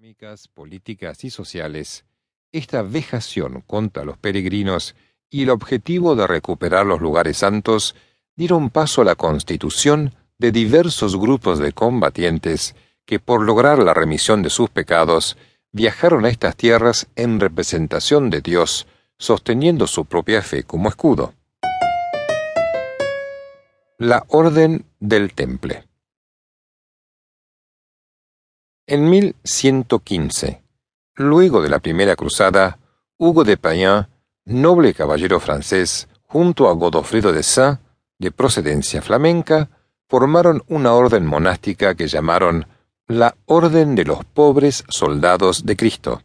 económicas, políticas y sociales, esta vejación contra los peregrinos y el objetivo de recuperar los lugares santos dieron paso a la constitución de diversos grupos de combatientes que por lograr la remisión de sus pecados viajaron a estas tierras en representación de Dios, sosteniendo su propia fe como escudo. La Orden del Temple En 1115, luego de la primera cruzada, Hugo de Payen, noble caballero francés, junto a Godofredo de Saint, de procedencia flamenca, formaron una orden monástica que llamaron la Orden de los Pobres Soldados de Cristo,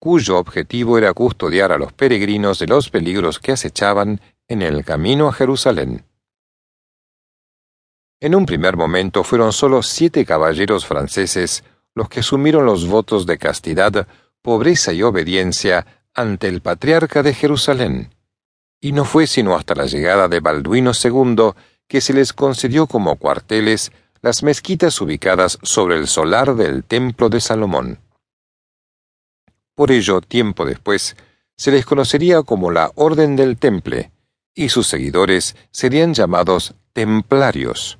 cuyo objetivo era custodiar a los peregrinos de los peligros que acechaban en el camino a Jerusalén. En un primer momento fueron solo siete caballeros franceses los que asumieron los votos de castidad, pobreza y obediencia ante el patriarca de Jerusalén, y no fue sino hasta la llegada de Balduino II que se les concedió como cuarteles las mezquitas ubicadas sobre el solar del templo de Salomón. Por ello, tiempo después, se les conocería como la Orden del Temple, y sus seguidores serían llamados templarios,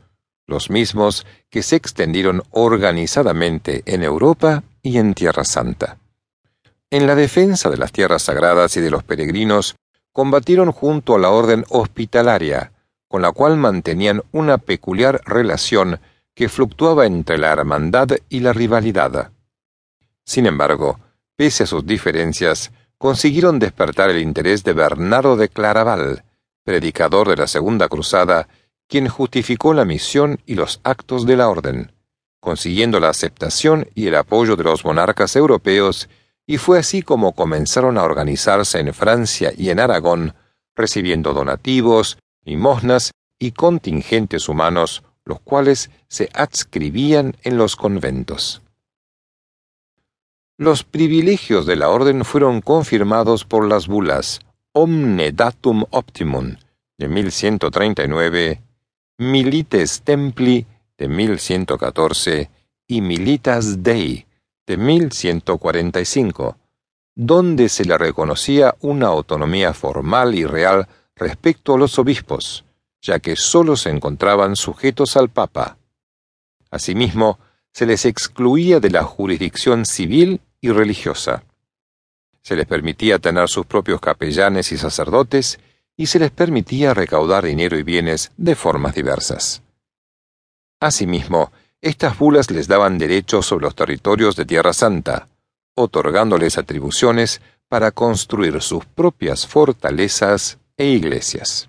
los mismos que se extendieron organizadamente en Europa y en Tierra Santa. En la defensa de las tierras sagradas y de los peregrinos, combatieron junto a la orden hospitalaria, con la cual mantenían una peculiar relación que fluctuaba entre la hermandad y la rivalidad. Sin embargo, pese a sus diferencias, consiguieron despertar el interés de Bernardo de Claraval, predicador de la Segunda Cruzada quien justificó la misión y los actos de la orden, consiguiendo la aceptación y el apoyo de los monarcas europeos, y fue así como comenzaron a organizarse en Francia y en Aragón, recibiendo donativos, limosnas y contingentes humanos, los cuales se adscribían en los conventos. Los privilegios de la orden fueron confirmados por las bulas Omne Datum Optimum de 1139 Milites Templi de 1114 y Militas Dei de 1145, donde se le reconocía una autonomía formal y real respecto a los obispos, ya que sólo se encontraban sujetos al Papa. Asimismo, se les excluía de la jurisdicción civil y religiosa. Se les permitía tener sus propios capellanes y sacerdotes y se les permitía recaudar dinero y bienes de formas diversas. Asimismo, estas bulas les daban derechos sobre los territorios de Tierra Santa, otorgándoles atribuciones para construir sus propias fortalezas e iglesias.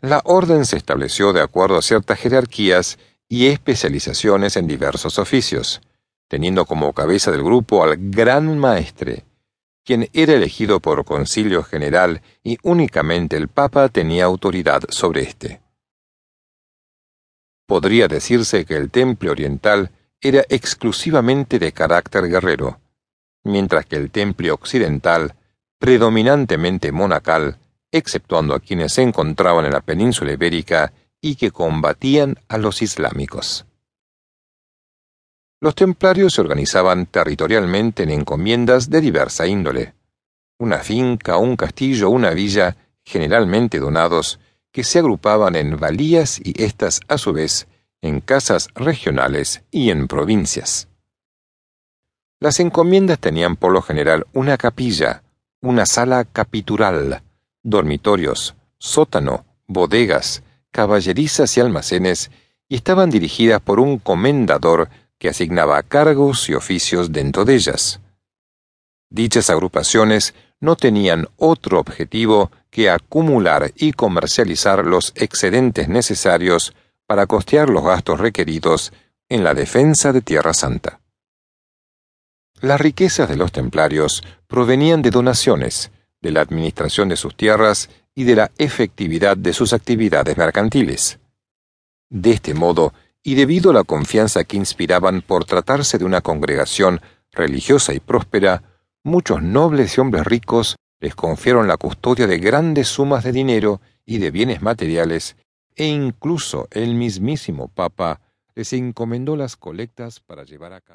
La orden se estableció de acuerdo a ciertas jerarquías y especializaciones en diversos oficios, teniendo como cabeza del grupo al gran maestre, quien era elegido por concilio general y únicamente el Papa tenía autoridad sobre éste. Podría decirse que el temple oriental era exclusivamente de carácter guerrero, mientras que el temple occidental, predominantemente monacal, exceptuando a quienes se encontraban en la península ibérica y que combatían a los islámicos. Los templarios se organizaban territorialmente en encomiendas de diversa índole. Una finca, un castillo, una villa, generalmente donados, que se agrupaban en valías y éstas, a su vez, en casas regionales y en provincias. Las encomiendas tenían por lo general una capilla, una sala capitural, dormitorios, sótano, bodegas, caballerizas y almacenes, y estaban dirigidas por un comendador que asignaba cargos y oficios dentro de ellas. Dichas agrupaciones no tenían otro objetivo que acumular y comercializar los excedentes necesarios para costear los gastos requeridos en la defensa de Tierra Santa. Las riquezas de los templarios provenían de donaciones, de la administración de sus tierras y de la efectividad de sus actividades mercantiles. De este modo, y debido a la confianza que inspiraban por tratarse de una congregación religiosa y próspera, muchos nobles y hombres ricos les confiaron la custodia de grandes sumas de dinero y de bienes materiales, e incluso el mismísimo Papa les encomendó las colectas para llevar a cabo.